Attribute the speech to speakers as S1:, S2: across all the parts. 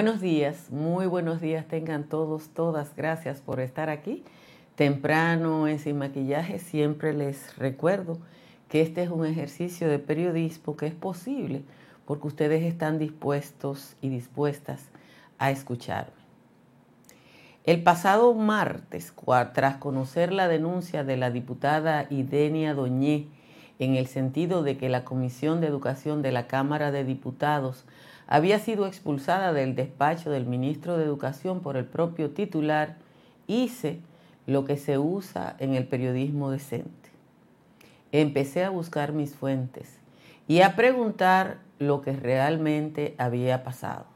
S1: Buenos días, muy buenos días tengan todos, todas. Gracias por estar aquí. Temprano en Sin Maquillaje siempre les recuerdo que este es un ejercicio de periodismo que es posible porque ustedes están dispuestos y dispuestas a escucharme. El pasado martes, tras conocer la denuncia de la diputada Idenia Doñé en el sentido de que la Comisión de Educación de la Cámara de Diputados había sido expulsada del despacho del ministro de Educación por el propio titular, hice lo que se usa en el periodismo decente. Empecé a buscar mis fuentes y a preguntar lo que realmente había pasado.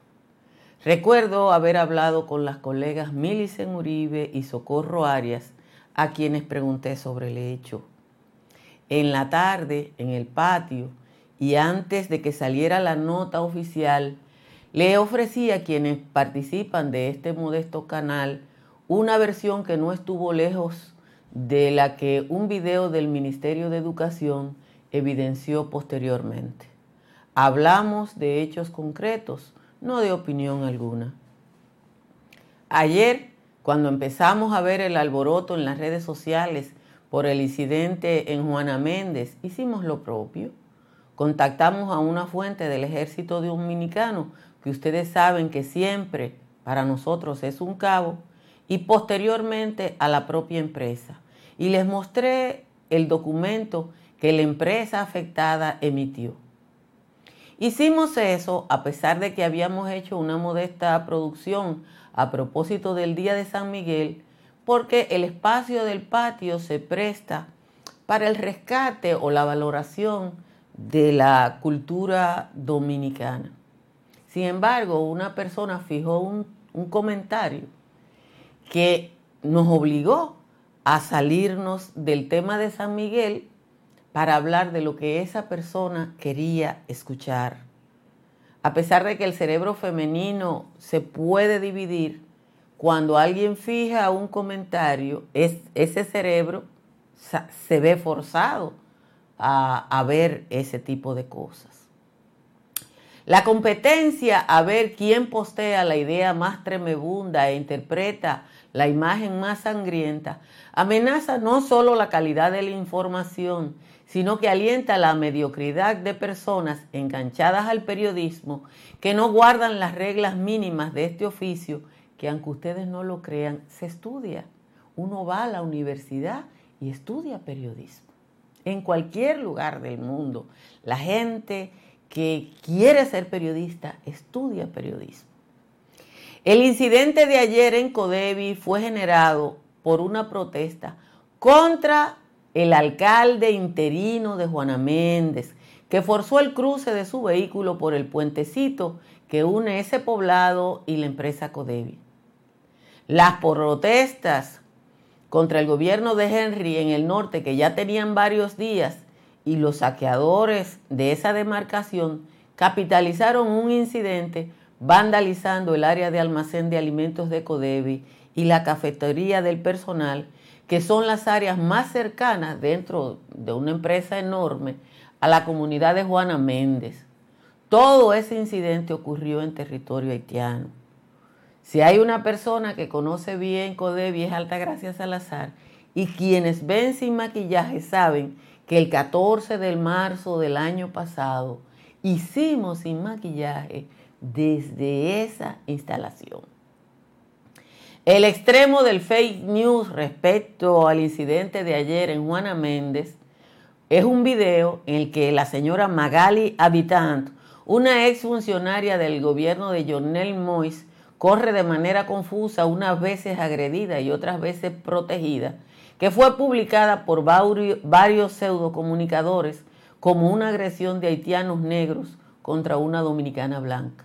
S1: Recuerdo haber hablado con las colegas Milicen Uribe y Socorro Arias, a quienes pregunté sobre el hecho. En la tarde, en el patio, y antes de que saliera la nota oficial, le ofrecí a quienes participan de este modesto canal una versión que no estuvo lejos de la que un video del Ministerio de Educación evidenció posteriormente. Hablamos de hechos concretos, no de opinión alguna. Ayer, cuando empezamos a ver el alboroto en las redes sociales por el incidente en Juana Méndez, hicimos lo propio contactamos a una fuente del ejército dominicano, que ustedes saben que siempre para nosotros es un cabo, y posteriormente a la propia empresa. Y les mostré el documento que la empresa afectada emitió. Hicimos eso a pesar de que habíamos hecho una modesta producción a propósito del Día de San Miguel, porque el espacio del patio se presta para el rescate o la valoración de la cultura dominicana. Sin embargo, una persona fijó un, comentario que nos obligó a salirnos del tema de San Miguel para hablar de lo que esa persona quería escuchar. A pesar de que el cerebro femenino se puede dividir, cuando alguien fija un comentario, ese cerebro se ve forzado a, ver ese tipo de cosas. La competencia a ver quién postea la idea más tremebunda e interpreta la imagen más sangrienta amenaza no solo la calidad de la información, sino que alienta la mediocridad de personas enganchadas al periodismo que no guardan las reglas mínimas de este oficio, que aunque ustedes no lo crean, se estudia. Uno va a la universidad y estudia periodismo en cualquier lugar del mundo. La gente que quiere ser periodista estudia periodismo. El incidente de ayer en Codevi fue generado por una protesta contra el alcalde interino de Juana Méndez, que forzó el cruce de su vehículo por el puentecito que une ese poblado y la empresa Codevi. Las protestas contra el gobierno de Henry en el norte, que ya tenían varios días, y los saqueadores de esa demarcación capitalizaron un incidente vandalizando el área de almacén de alimentos de Codevi y la cafetería del personal, que son las áreas más cercanas dentro de una empresa enorme a la comunidad de Juana Méndez. Todo ese incidente ocurrió en territorio haitiano. Si hay una persona que conoce bien Codevi es Altagracia Salazar y quienes ven sin maquillaje saben que el 14 de marzo del año pasado hicimos sin maquillaje desde esa instalación. El extremo del fake news respecto al incidente de ayer en Juana Méndez es un video en el que la señora Magali Habitant, una ex funcionaria del gobierno de Jonel Mois, corre de manera confusa, unas veces agredida y otras veces protegida, que fue publicada por varios pseudocomunicadores como una agresión de haitianos negros contra una dominicana blanca.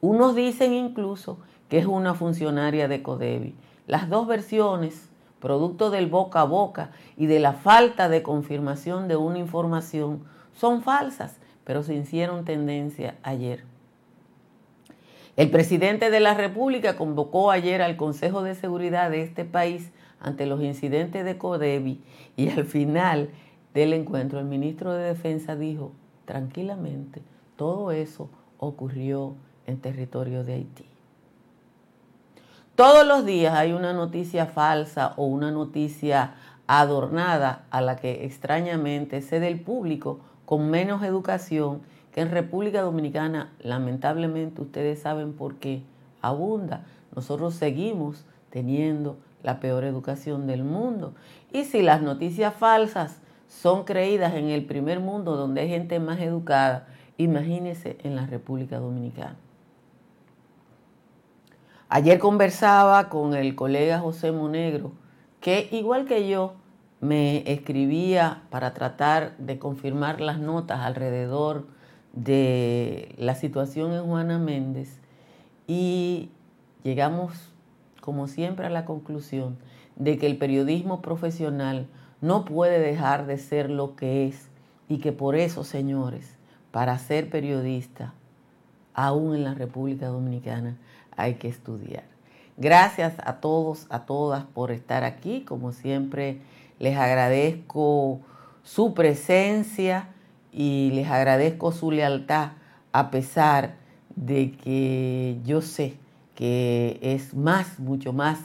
S1: Unos dicen incluso que es una funcionaria de Codevi. Las dos versiones, producto del boca a boca y de la falta de confirmación de una información, son falsas, pero se hicieron tendencia ayer. El presidente de la República convocó ayer al Consejo de Seguridad de este país ante los incidentes de Codevi y al final del encuentro el ministro de Defensa dijo tranquilamente, todo eso ocurrió en territorio de Haití. Todos los días hay una noticia falsa o una noticia adornada a la que extrañamente cede el público con menos educación que en República Dominicana, lamentablemente, ustedes saben por qué, abunda. Nosotros seguimos teniendo la peor educación del mundo. Y si las noticias falsas son creídas en el primer mundo donde hay gente más educada, imagínense en la República Dominicana. Ayer conversaba con el colega José Monegro, que igual que yo me escribía para tratar de confirmar las notas alrededor de la situación en Juana Méndez y llegamos, como siempre, a la conclusión de que el periodismo profesional no puede dejar de ser lo que es y que por eso, señores, para ser periodista, aún en la República Dominicana, hay que estudiar. Gracias a todos, a todas por estar aquí. Como siempre, les agradezco su presencia y les agradezco su lealtad a pesar de que yo sé que es más, mucho más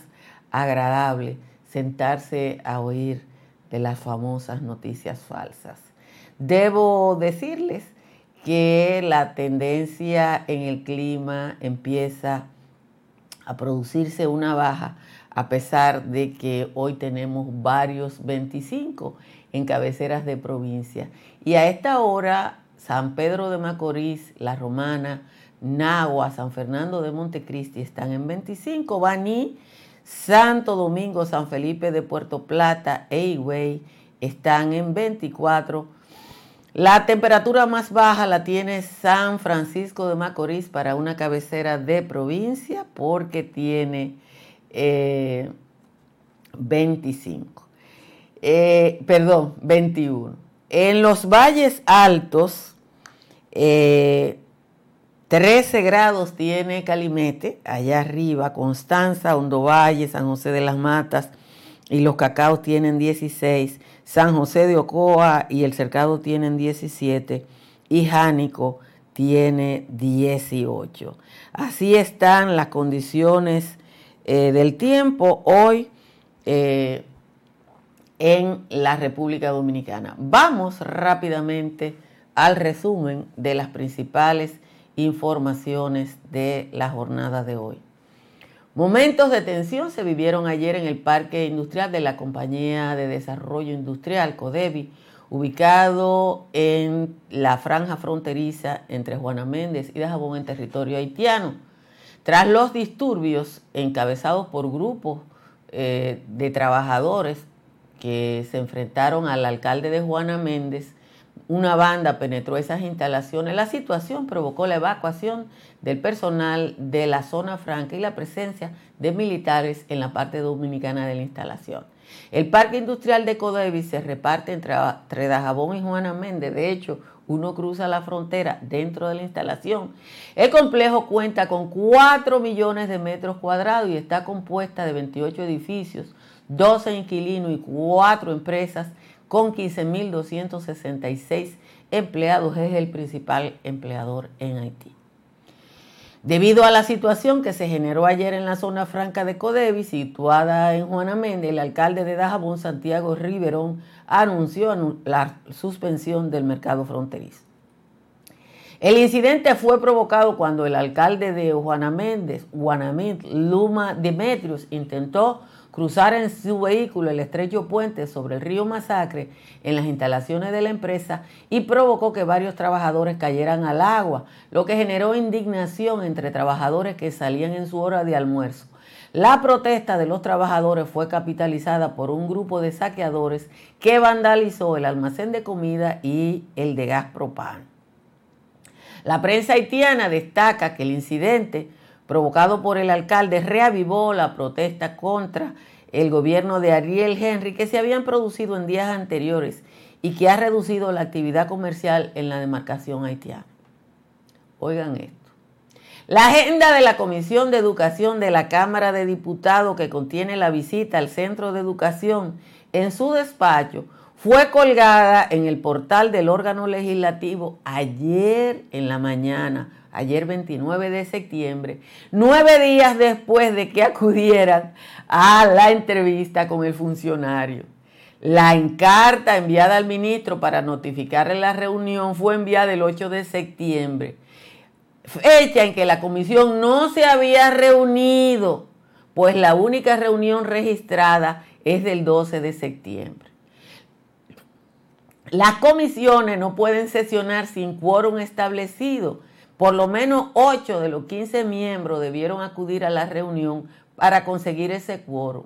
S1: agradable sentarse a oír de las famosas noticias falsas. Debo decirles que la tendencia en el clima empieza a producirse una baja a pesar de que hoy tenemos varios 25 en cabeceras de provincia. Y a esta hora, San Pedro de Macorís, La Romana, Nagua, San Fernando de Montecristi están en 25, Baní Santo Domingo, San Felipe de Puerto Plata e están en 24. La temperatura más baja la tiene San Francisco de Macorís para una cabecera de provincia porque tiene 25. Eh, perdón, 21. En los valles altos, eh, 13 grados tiene Calimete, allá arriba, Constanza, Hondo Valle, San José de las Matas y los cacaos tienen 16, San José de Ocoa y el Cercado tienen 17 y Jánico tiene 18. Así están las condiciones eh, del tiempo hoy eh, en la República Dominicana. Vamos rápidamente al resumen de las principales informaciones de la jornada de hoy. Momentos de tensión se vivieron ayer en el Parque Industrial de la Compañía de Desarrollo Industrial, CODEVI, ubicado en la franja fronteriza entre Juana Méndez y Dajabón en territorio haitiano. Tras los disturbios encabezados por grupos eh, de trabajadores que se enfrentaron al alcalde de Juana Méndez, una banda penetró esas instalaciones. La situación provocó la evacuación del personal de la zona franca y la presencia de militares en la parte dominicana de la instalación. El parque industrial de Codevi se reparte entre, entre Dajabón y Juana Méndez. De hecho, uno cruza la frontera dentro de la instalación. El complejo cuenta con 4 millones de metros cuadrados y está compuesta de 28 edificios, 12 inquilinos y 4 empresas con 15.266 empleados, es el principal empleador en Haití. Debido a la situación que se generó ayer en la zona franca de Codevi, situada en Juana Méndez, el alcalde de Dajabón, Santiago Riverón, anunció la suspensión del mercado fronterizo. El incidente fue provocado cuando el alcalde de Juana Méndez, Luma Demetrius, intentó cruzar en su vehículo el estrecho puente sobre el río Masacre en las instalaciones de la empresa y provocó que varios trabajadores cayeran al agua, lo que generó indignación entre trabajadores que salían en su hora de almuerzo. La protesta de los trabajadores fue capitalizada por un grupo de saqueadores que vandalizó el almacén de comida y el de gas propano. La prensa haitiana destaca que el incidente provocado por el alcalde, reavivó la protesta contra el gobierno de Ariel Henry que se habían producido en días anteriores y que ha reducido la actividad comercial en la demarcación haitiana. Oigan esto. La agenda de la Comisión de Educación de la Cámara de Diputados que contiene la visita al Centro de Educación en su despacho fue colgada en el portal del órgano legislativo ayer en la mañana, ayer 29 de septiembre, nueve días después de que acudieran a la entrevista con el funcionario. La encarta enviada al ministro para notificarle la reunión fue enviada el 8 de septiembre, fecha en que la comisión no se había reunido, pues la única reunión registrada es del 12 de septiembre. Las comisiones no pueden sesionar sin quórum establecido. Por lo menos 8 de los 15 miembros debieron acudir a la reunión para conseguir ese quórum.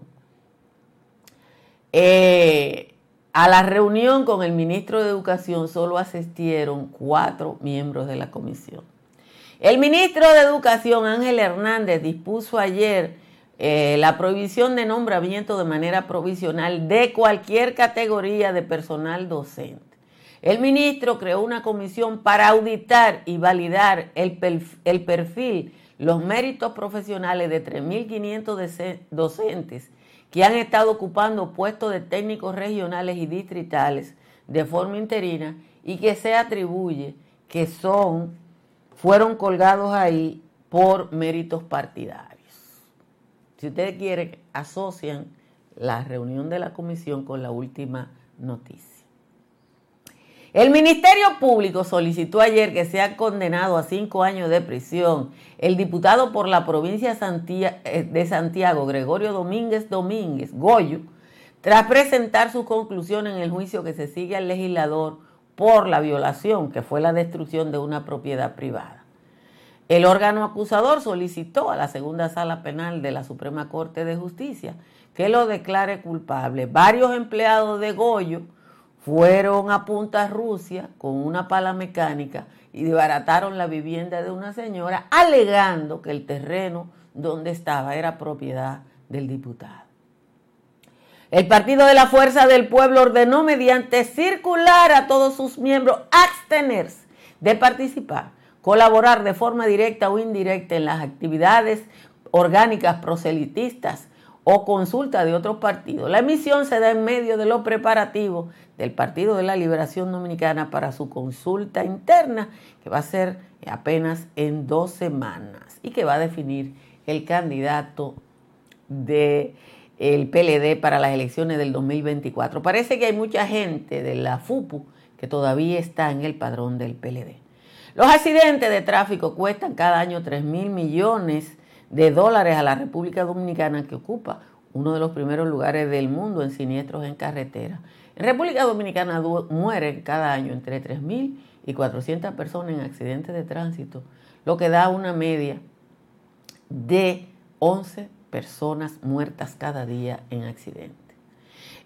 S1: Eh, a la reunión con el ministro de Educación solo asistieron cuatro miembros de la comisión. El ministro de Educación, Ángel Hernández, dispuso ayer eh, la prohibición de nombramiento de manera provisional de cualquier categoría de personal docente. El ministro creó una comisión para auditar y validar el, el perfil, los méritos profesionales de 3.500 docentes que han estado ocupando puestos de técnicos regionales y distritales de forma interina y que se atribuye que son, fueron colgados ahí por méritos partidarios. Si ustedes quieren, asocian la reunión de la comisión con la última noticia. El Ministerio Público solicitó ayer que sea condenado a cinco años de prisión el diputado por la provincia eh, de Santiago, Gregorio Domínguez Domínguez, Goyo, tras presentar su conclusión en el juicio que se sigue al legislador por la violación, que fue la destrucción de una propiedad privada. El órgano acusador solicitó a la segunda sala penal de la Suprema Corte de Justicia que lo declare culpable. Varios empleados de Goyo fueron a Punta Rusia con una pala mecánica y desbarataron la vivienda de una señora alegando que el terreno donde estaba era propiedad del diputado. El Partido de la Fuerza del Pueblo ordenó mediante circular a todos sus miembros abstenerse de participar, colaborar de forma directa o indirecta en las actividades orgánicas proselitistas o consulta de otros partidos. La emisión se da en medio de los preparativos del Partido de la Liberación Dominicana para su consulta interna, que va a ser apenas en dos semanas y que va a definir el candidato del el PLD para las elecciones del 2024. Parece que hay mucha gente de la FUPU que todavía está en el padrón del PLD. Los accidentes de tráfico cuestan cada año 3 mil millones de dólares a la República Dominicana, que ocupa uno de los primeros lugares del mundo en siniestros en carretera. En República Dominicana mueren cada año entre 3.000 y 400 personas en accidentes de tránsito, lo que da una media de 11 personas muertas cada día en accidentes.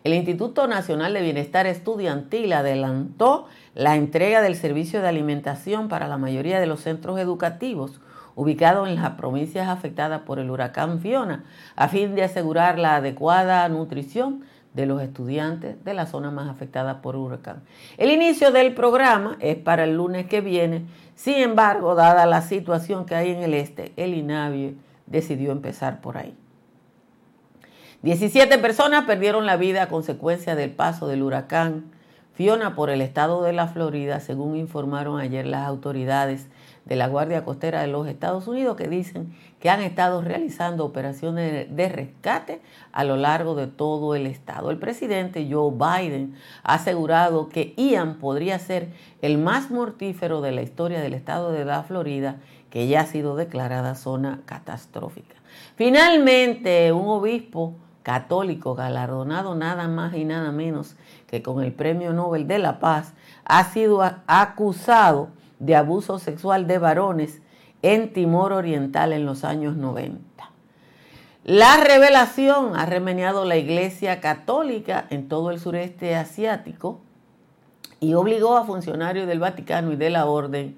S1: El Instituto Nacional de Bienestar Estudiantil adelantó la entrega del servicio de alimentación para la mayoría de los centros educativos ubicado en las provincias afectadas por el huracán Fiona, a fin de asegurar la adecuada nutrición de los estudiantes de la zona más afectada por huracán. El inicio del programa es para el lunes que viene, sin embargo, dada la situación que hay en el este, el INAVIE decidió empezar por ahí. 17 personas perdieron la vida a consecuencia del paso del huracán Fiona por el estado de la Florida, según informaron ayer las autoridades de la Guardia Costera de los Estados Unidos que dicen que han estado realizando operaciones de rescate a lo largo de todo el estado. El presidente Joe Biden ha asegurado que Ian podría ser el más mortífero de la historia del estado de la Florida, que ya ha sido declarada zona catastrófica. Finalmente, un obispo católico galardonado nada más y nada menos que con el Premio Nobel de la Paz ha sido acusado de abuso sexual de varones en Timor Oriental en los años 90. La revelación ha remeniado la Iglesia Católica en todo el sureste asiático y obligó a funcionarios del Vaticano y de la Orden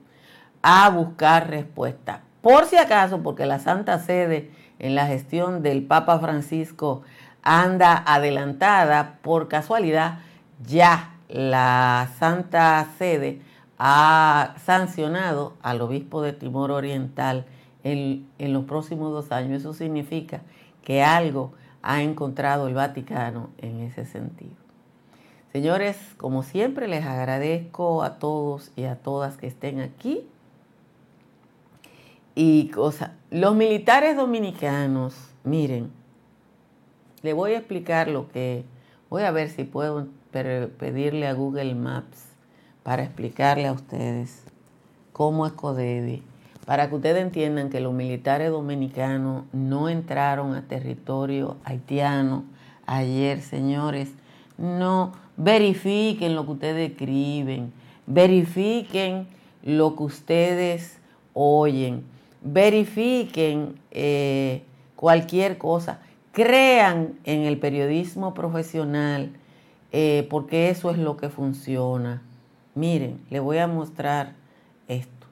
S1: a buscar respuesta. Por si acaso, porque la Santa Sede en la gestión del Papa Francisco anda adelantada, por casualidad, ya la Santa Sede ha sancionado al obispo de Timor Oriental en, los próximos dos años. Eso significa que algo ha encontrado el Vaticano en ese sentido. Señores, como siempre les agradezco a todos y a todas que estén aquí. Y cosa, los militares dominicanos, miren, le voy a explicar lo que, voy a ver si puedo pedirle a Google Maps para explicarle a ustedes cómo es Codevi, para que ustedes entiendan que los militares dominicanos no entraron a territorio haitiano ayer, señores. No, verifiquen lo que ustedes escriben, verifiquen lo que ustedes oyen, verifiquen eh, cualquier cosa, crean en el periodismo profesional, eh, porque eso es lo que funciona. Miren, les voy a mostrar esto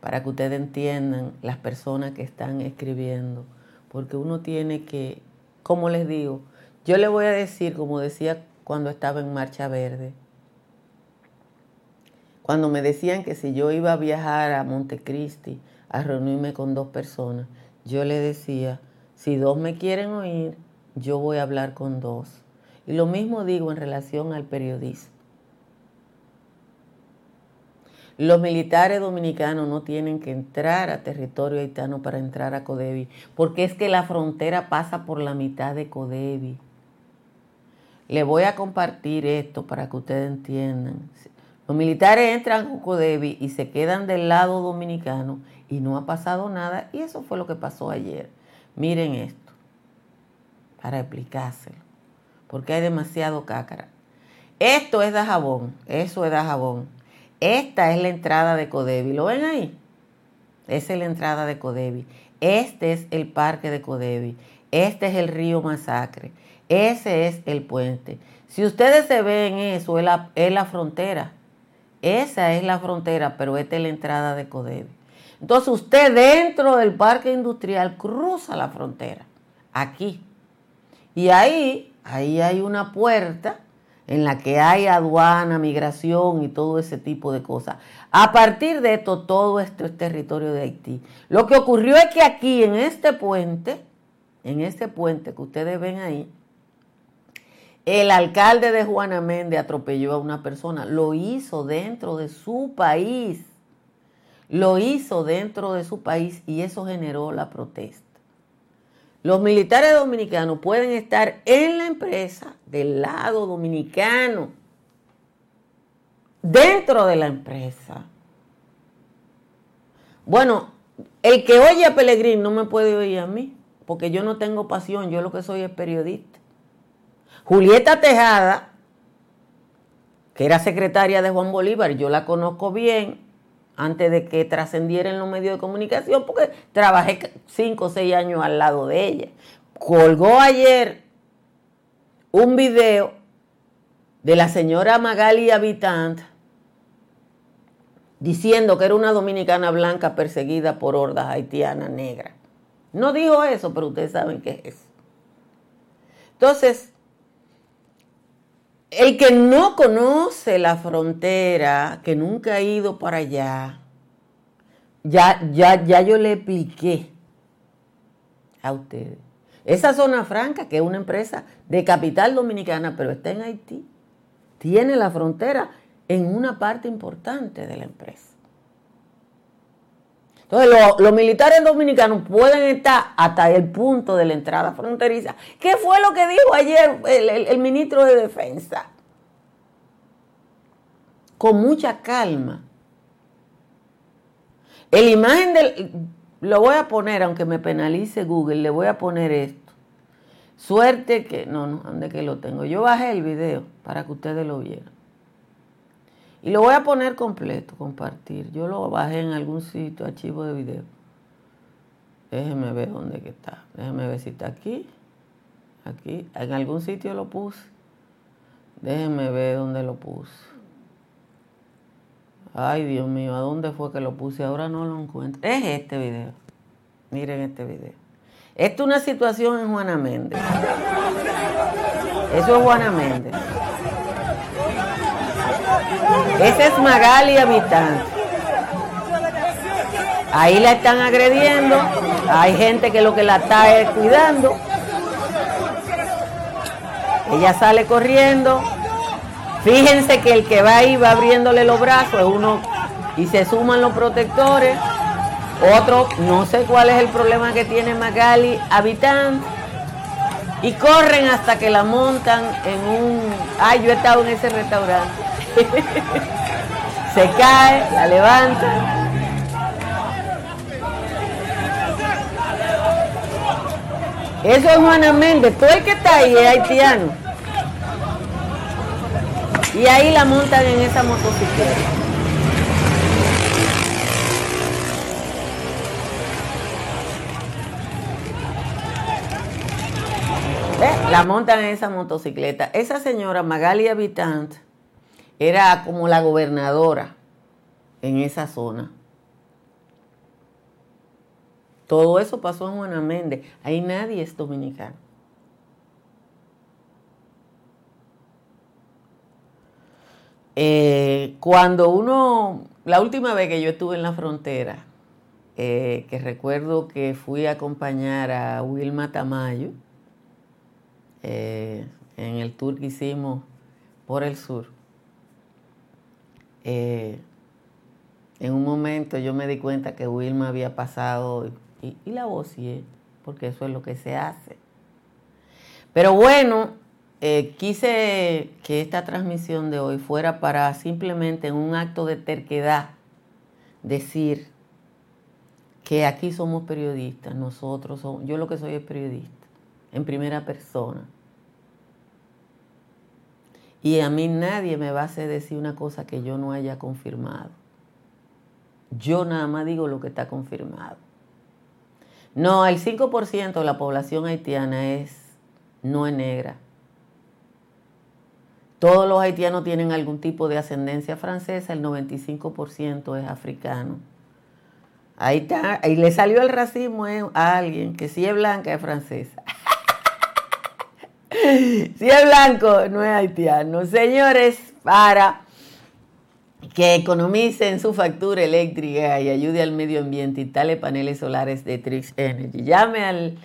S1: para que ustedes entiendan las personas que están escribiendo, porque uno tiene que, como les digo, yo le voy a decir, como decía cuando estaba en Marcha Verde, cuando me decían que si yo iba a viajar a Montecristi a reunirme con dos personas, yo le decía, si dos me quieren oír, yo voy a hablar con dos. Y lo mismo digo en relación al periodismo. Los militares dominicanos no tienen que entrar a territorio haitiano para entrar a Codevi, porque es que la frontera pasa por la mitad de Codevi. Le voy a compartir esto para que ustedes entiendan. Los militares entran a Codevi y se quedan del lado dominicano y no ha pasado nada. Y eso fue lo que pasó ayer. Miren esto, para explicárselo, porque hay demasiado cácara. Esto es de jabón, eso es de jabón. Esta es la entrada de Codevi. ¿Lo ven ahí? Esa es la entrada de Codevi. Este es el parque de Codevi. Este es el río Masacre. Ese es el puente. Si ustedes se ven eso, es la, es la frontera. Esa es la frontera, pero esta es la entrada de Codevi. Entonces usted dentro del parque industrial cruza la frontera. Aquí. Y ahí, ahí hay una puerta en la que hay aduana, migración y todo ese tipo de cosas. A partir de esto, todo esto es territorio de Haití. Lo que ocurrió es que aquí, en este puente, en este puente que ustedes ven ahí, el alcalde de Juana Méndez atropelló a una persona. Lo hizo dentro de su país. Lo hizo dentro de su país y eso generó la protesta. Los militares dominicanos pueden estar en la empresa del lado dominicano, dentro de la empresa. Bueno, el que oye a Pellegrín no me puede oír a mí, porque yo no tengo pasión, yo lo que soy es periodista. Julieta Tejada, que era secretaria de Juan Bolívar, yo la conozco bien, antes de que trascendiera en los medios de comunicación, porque trabajé cinco o seis años al lado de ella. Colgó ayer un video de la señora Magali Habitant diciendo que era una dominicana blanca perseguida por hordas haitianas negras. No dijo eso, pero ustedes saben qué es eso. Entonces, el que no conoce la frontera, que nunca ha ido para allá, ya, ya, ya yo le expliqué a ustedes. Esa zona franca, que es una empresa de capital dominicana, pero está en Haití, tiene la frontera en una parte importante de la empresa. Entonces, los militares dominicanos pueden estar hasta el punto de la entrada fronteriza. ¿Qué fue lo que dijo ayer el, ministro de Defensa? Con mucha calma. El imagen del... Lo voy a poner, aunque me penalice Google, le voy a poner esto. Suerte que... No, no, ¿dónde que lo tengo? Yo bajé el video para que ustedes lo vieran. Y lo voy a poner completo, compartir. Yo lo bajé en algún sitio, archivo de video. Déjenme ver dónde que está. Déjenme ver si está aquí. Aquí. En algún sitio lo puse. Déjenme ver dónde lo puse. Ay, Dios mío, ¿a dónde fue que lo puse? Ahora no lo encuentro. Es este video. Miren este video. Esto es una situación en Juana Méndez. Eso es Juana Méndez. Ese es Magali habitante. Ahí la están agrediendo. Hay gente que lo que la está cuidando. Ella sale corriendo. Fíjense que el que va ahí va abriéndole los brazos, uno y se suman los protectores. Otro, no sé cuál es el problema que tiene Magali, habitante. Y corren hasta que la montan en un... Ay, yo he estado en ese restaurante. se cae, la levantan. Eso es Juana Méndez. Todo el que está ahí es haitiano. Y ahí la montan en esa motocicleta. La montan en esa motocicleta. Esa señora Magali Habitant era como la gobernadora en esa zona. Todo eso pasó en Juana Méndez. Ahí nadie es dominicano. Eh, cuando uno, la última vez que yo estuve en la frontera, eh, que recuerdo que fui a acompañar a Wilma Tamayo, eh, en el tour que hicimos por el sur, eh, en un momento yo me di cuenta que Wilma había pasado y, la vocié, porque eso es lo que se hace. Pero bueno, eh, quise que esta transmisión de hoy fuera para simplemente en un acto de terquedad decir que aquí somos periodistas, nosotros somos, yo lo que soy es periodista en primera persona. Y a mí nadie me va a hacer decir una cosa que yo no haya confirmado. Yo nada más digo lo que está confirmado. No, el 5% de la población haitiana es, no es negra. Todos los haitianos tienen algún tipo de ascendencia francesa, el 95% es africano. Ahí está, ahí le salió el racismo a alguien que si es blanca es francesa. si es blanco, no es haitiano. Señores, para que economicen su factura eléctrica y ayude al medio ambiente, instale paneles solares de Trix Energy. Llame al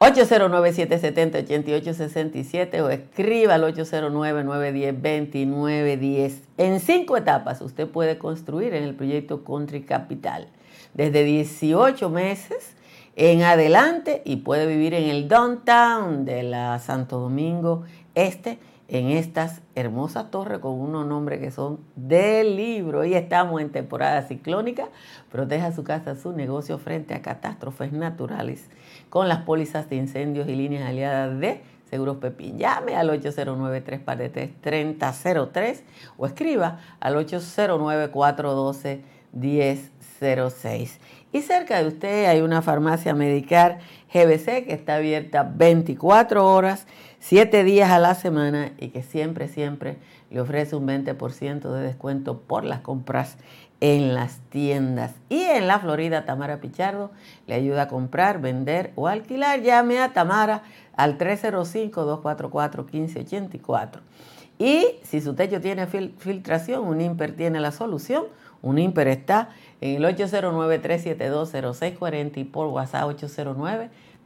S1: 809-770-8867 o escriba al 809-910-2910. En cinco etapas usted puede construir en el proyecto Country Capital. Desde 18 meses en adelante y puede vivir en el downtown de la Santo Domingo Este, en estas hermosas torres con unos nombres que son del libro. Y estamos en temporada ciclónica. Proteja su casa, su negocio frente a catástrofes naturales con las pólizas de incendios y líneas aliadas de Seguros Pepín. Llame al 809-343-3003 o escriba al 809-412-1006. Y cerca de usted hay una farmacia medical GBC que está abierta 24 horas, 7 días a la semana y que siempre, siempre le ofrece un 20% de descuento por las compras en las tiendas. Y en la Florida, Tamara Pichardo le ayuda a comprar, vender o alquilar. Llame a Tamara al 305-244-1584. Y si su techo tiene filtración, un IMPER tiene la solución. Un IMPER está en el 809-372-0640 y por WhatsApp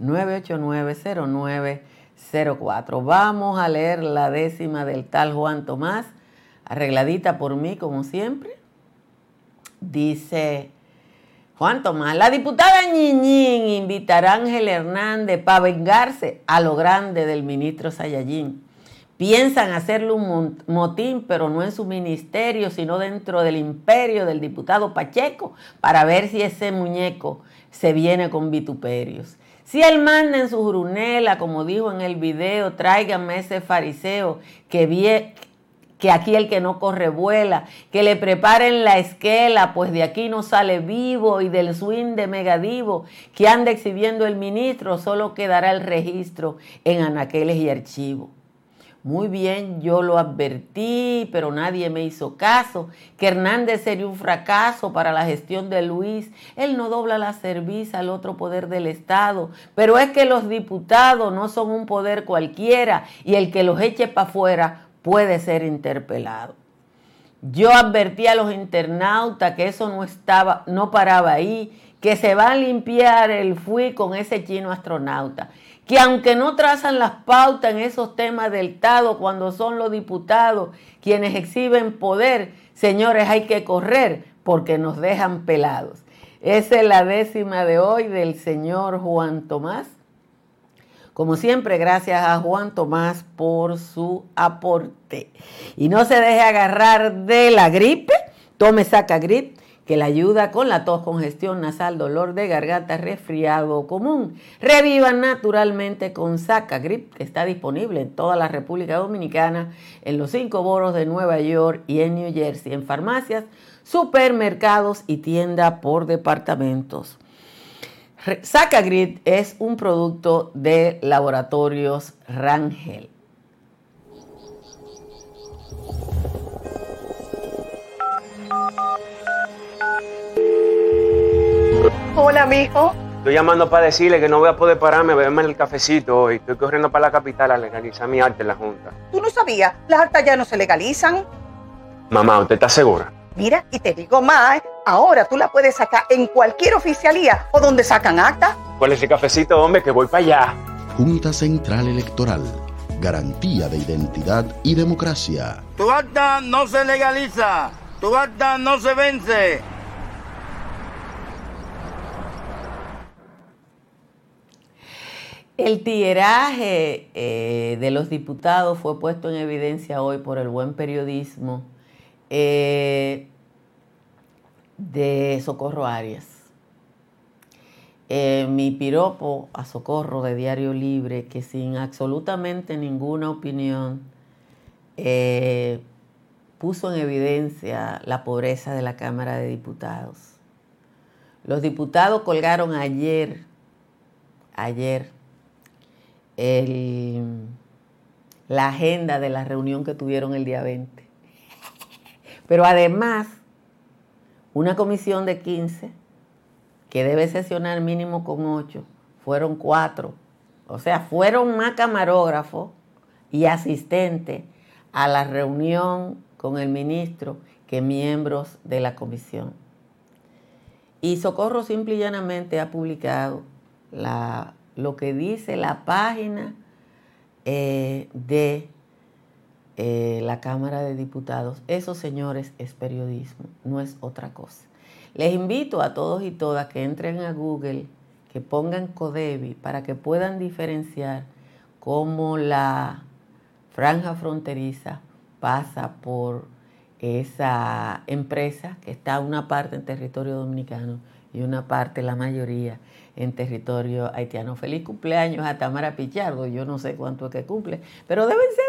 S1: 809-989-0904. Vamos a leer la décima del tal Juan Tomás, arregladita por mí como siempre. Dice Juan Tomás, la diputada Ñiñín invitará a Ángel Hernández para vengarse a lo grande del ministro Sayayín Piensan hacerle un motín, pero no en su ministerio, sino dentro del imperio del diputado Pacheco, para ver si ese muñeco se viene con vituperios. Si él manda en su grunela, como dijo en el video, tráigame ese fariseo que, que aquí el que no corre vuela, que le preparen la esquela, pues de aquí no sale vivo y del swing de megadivo que anda exhibiendo el ministro, solo quedará el registro en anaqueles y archivos. Muy bien, yo lo advertí, pero nadie me hizo caso, que Hernández sería un fracaso para la gestión de Luis. Él no dobla la cerviz al otro poder del Estado, pero es que los diputados no son un poder cualquiera y el que los eche para afuera puede ser interpelado. Yo advertí a los internautas que eso no estaba, no paraba ahí, que se va a limpiar el fui con ese chino astronauta que aunque no trazan las pautas en esos temas del Estado, cuando son los diputados quienes exhiben poder, señores, hay que correr porque nos dejan pelados. Esa es la décima de hoy del señor Juan Tomás. Como siempre, gracias a Juan Tomás por su aporte. Y no se deje agarrar de la gripe. Tome saca grip que le ayuda con la tos, congestión nasal, dolor de garganta, resfriado común. Reviva naturalmente con Sacagrip, que está disponible en toda la República Dominicana, en los cinco boros de Nueva York y en New Jersey, en farmacias, supermercados y tienda por departamentos. Sacagrip es un producto de laboratorios Rangel.
S2: Hola, mijo.
S3: Estoy llamando para decirle que no voy a poder pararme a beberme el cafecito hoy. Estoy corriendo para la capital a legalizar mi arte en la Junta.
S2: ¿Tú no sabías? Las actas ya no se legalizan.
S3: Mamá, ¿usted está segura?
S2: Mira, y te digo más, ahora tú la puedes sacar en cualquier oficialía o donde sacan acta.
S3: ¿Cuál es el cafecito, hombre? Que voy para allá.
S4: Junta Central Electoral. Garantía de identidad y democracia.
S5: Tu acta no se legaliza. Tu acta no se vence.
S1: El tiraje eh, de los diputados fue puesto en evidencia hoy por el buen periodismo eh, de Socorro Arias. Eh, mi piropo a Socorro de Diario Libre, que sin absolutamente ninguna opinión puso en evidencia la pobreza de la Cámara de Diputados. Los diputados colgaron ayer, ayer, la agenda de la reunión que tuvieron el día 20. Pero además, una comisión de 15, que debe sesionar mínimo con 8, fueron 4. O sea, fueron más camarógrafos y asistentes a la reunión con el ministro que miembros de la comisión. Y Socorro simple y llanamente ha publicado lo que dice la página eh, de eh, la Cámara de Diputados. Eso, señores, es periodismo, no es otra cosa. Les invito a todos y todas que entren a Google, que pongan Codevi para que puedan diferenciar cómo la franja fronteriza pasa por esa empresa que está una parte en territorio dominicano y una parte, la mayoría, en territorio haitiano. Feliz cumpleaños a Tamara Pichardo, yo no sé cuánto es que cumple, pero deben ser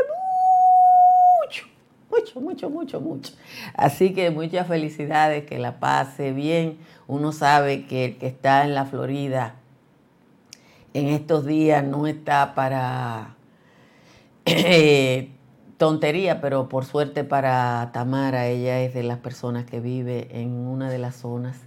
S1: mucho, mucho, mucho, mucho, mucho. Así que muchas felicidades, que la pase bien. Uno sabe que el que está en la Florida en estos días no está para eh, tontería, pero por suerte para Tamara, ella es de las personas que vive en una de las zonas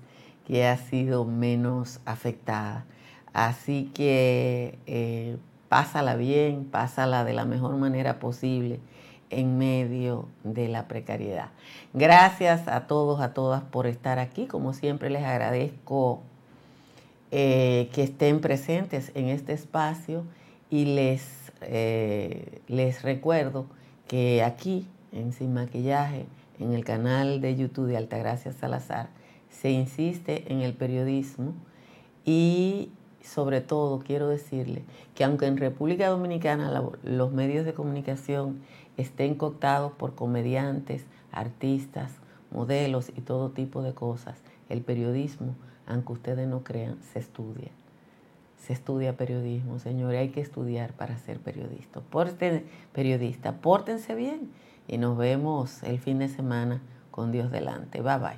S1: que ha sido menos afectada. Así que eh, pásala bien, pásala de la mejor manera posible en medio de la precariedad. Gracias a todos, a todas por estar aquí. Como siempre les agradezco eh, que estén presentes en este espacio y les, eh, les recuerdo que aquí en Sin Maquillaje, en el canal de YouTube de Altagracia Salazar, se insiste en el periodismo y sobre todo quiero decirle que aunque en República Dominicana los medios de comunicación estén cooptados por comediantes, artistas, modelos y todo tipo de cosas, el periodismo, aunque ustedes no crean, se estudia. Se estudia periodismo, señores, hay que estudiar para ser periodista. periodista, pórtense bien y nos vemos el fin de semana con Dios delante. Bye bye.